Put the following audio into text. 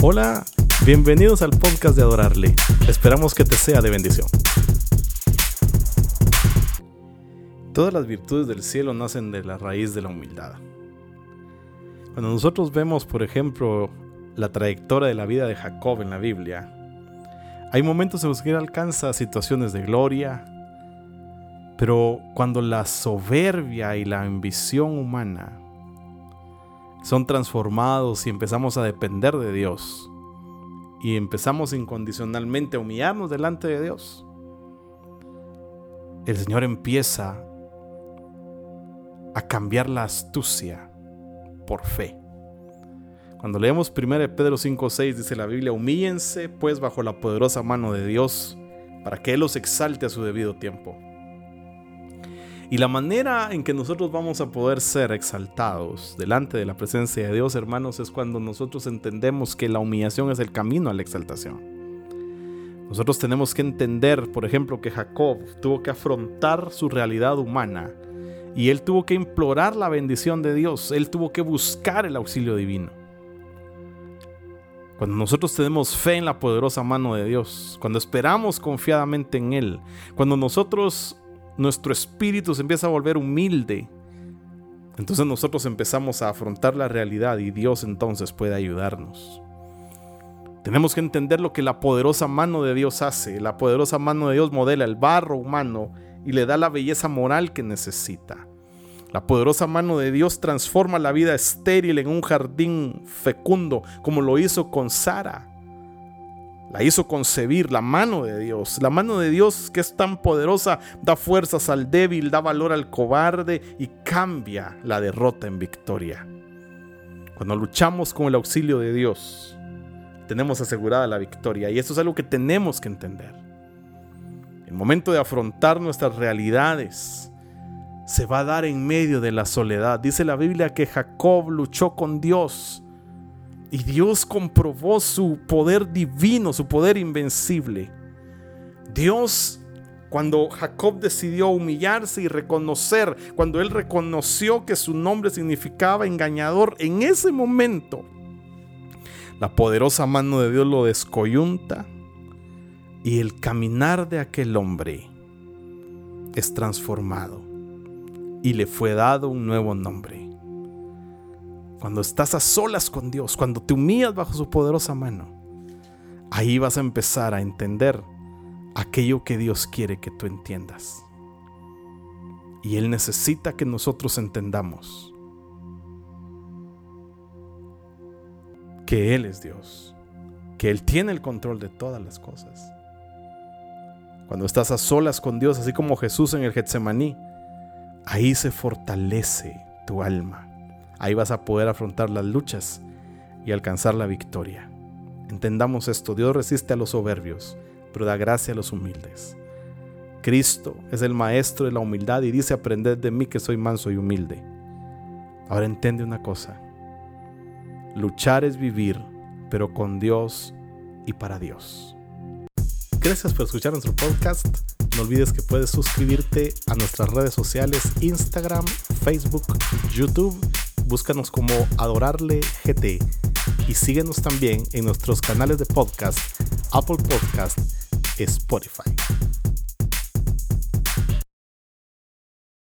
Hola, bienvenidos al podcast de Adorarle. Esperamos que te sea de bendición. Todas las virtudes del cielo nacen de la raíz de la humildad. Cuando nosotros vemos, por ejemplo, la trayectoria de la vida de Jacob en la Biblia, hay momentos en los que él alcanza situaciones de gloria, pero cuando la soberbia y la ambición humana son transformados y empezamos a depender de Dios y empezamos incondicionalmente a humillarnos delante de Dios, el Señor empieza a cambiar la astucia por fe. Cuando leemos 1 Pedro 5:6 dice la Biblia, humíllense pues bajo la poderosa mano de Dios para que Él los exalte a su debido tiempo. Y la manera en que nosotros vamos a poder ser exaltados delante de la presencia de Dios, hermanos, es cuando nosotros entendemos que la humillación es el camino a la exaltación. Nosotros tenemos que entender, por ejemplo, que Jacob tuvo que afrontar su realidad humana y él tuvo que implorar la bendición de Dios, él tuvo que buscar el auxilio divino. Cuando nosotros tenemos fe en la poderosa mano de Dios, cuando esperamos confiadamente en Él, cuando nosotros nuestro espíritu se empieza a volver humilde, entonces nosotros empezamos a afrontar la realidad y Dios entonces puede ayudarnos. Tenemos que entender lo que la poderosa mano de Dios hace. La poderosa mano de Dios modela el barro humano y le da la belleza moral que necesita. La poderosa mano de Dios transforma la vida estéril en un jardín fecundo, como lo hizo con Sara. La hizo concebir la mano de Dios. La mano de Dios que es tan poderosa da fuerzas al débil, da valor al cobarde y cambia la derrota en victoria. Cuando luchamos con el auxilio de Dios, tenemos asegurada la victoria y eso es algo que tenemos que entender. El momento de afrontar nuestras realidades se va a dar en medio de la soledad. Dice la Biblia que Jacob luchó con Dios y Dios comprobó su poder divino, su poder invencible. Dios, cuando Jacob decidió humillarse y reconocer, cuando él reconoció que su nombre significaba engañador, en ese momento, la poderosa mano de Dios lo descoyunta y el caminar de aquel hombre es transformado y le fue dado un nuevo nombre cuando estás a solas con Dios, cuando te humillas bajo su poderosa mano, ahí vas a empezar a entender aquello que Dios quiere que tú entiendas. Y Él necesita que nosotros entendamos que Él es Dios, que Él tiene el control de todas las cosas. Cuando estás a solas con Dios, así como Jesús en el Getsemaní, ahí se fortalece tu alma Ahí vas a poder afrontar las luchas y alcanzar la victoria. Entendamos esto, Dios resiste a los soberbios, pero da gracia a los humildes. Cristo es el maestro de la humildad y dice, aprended de mí que soy manso y humilde. Ahora entiende una cosa, luchar es vivir, pero con Dios y para Dios. Gracias por escuchar nuestro podcast. No olvides que puedes suscribirte a nuestras redes sociales Instagram, Facebook, YouTube búscanos como Adorarle GT y síguenos también en nuestros canales de podcast, Apple Podcast, Spotify.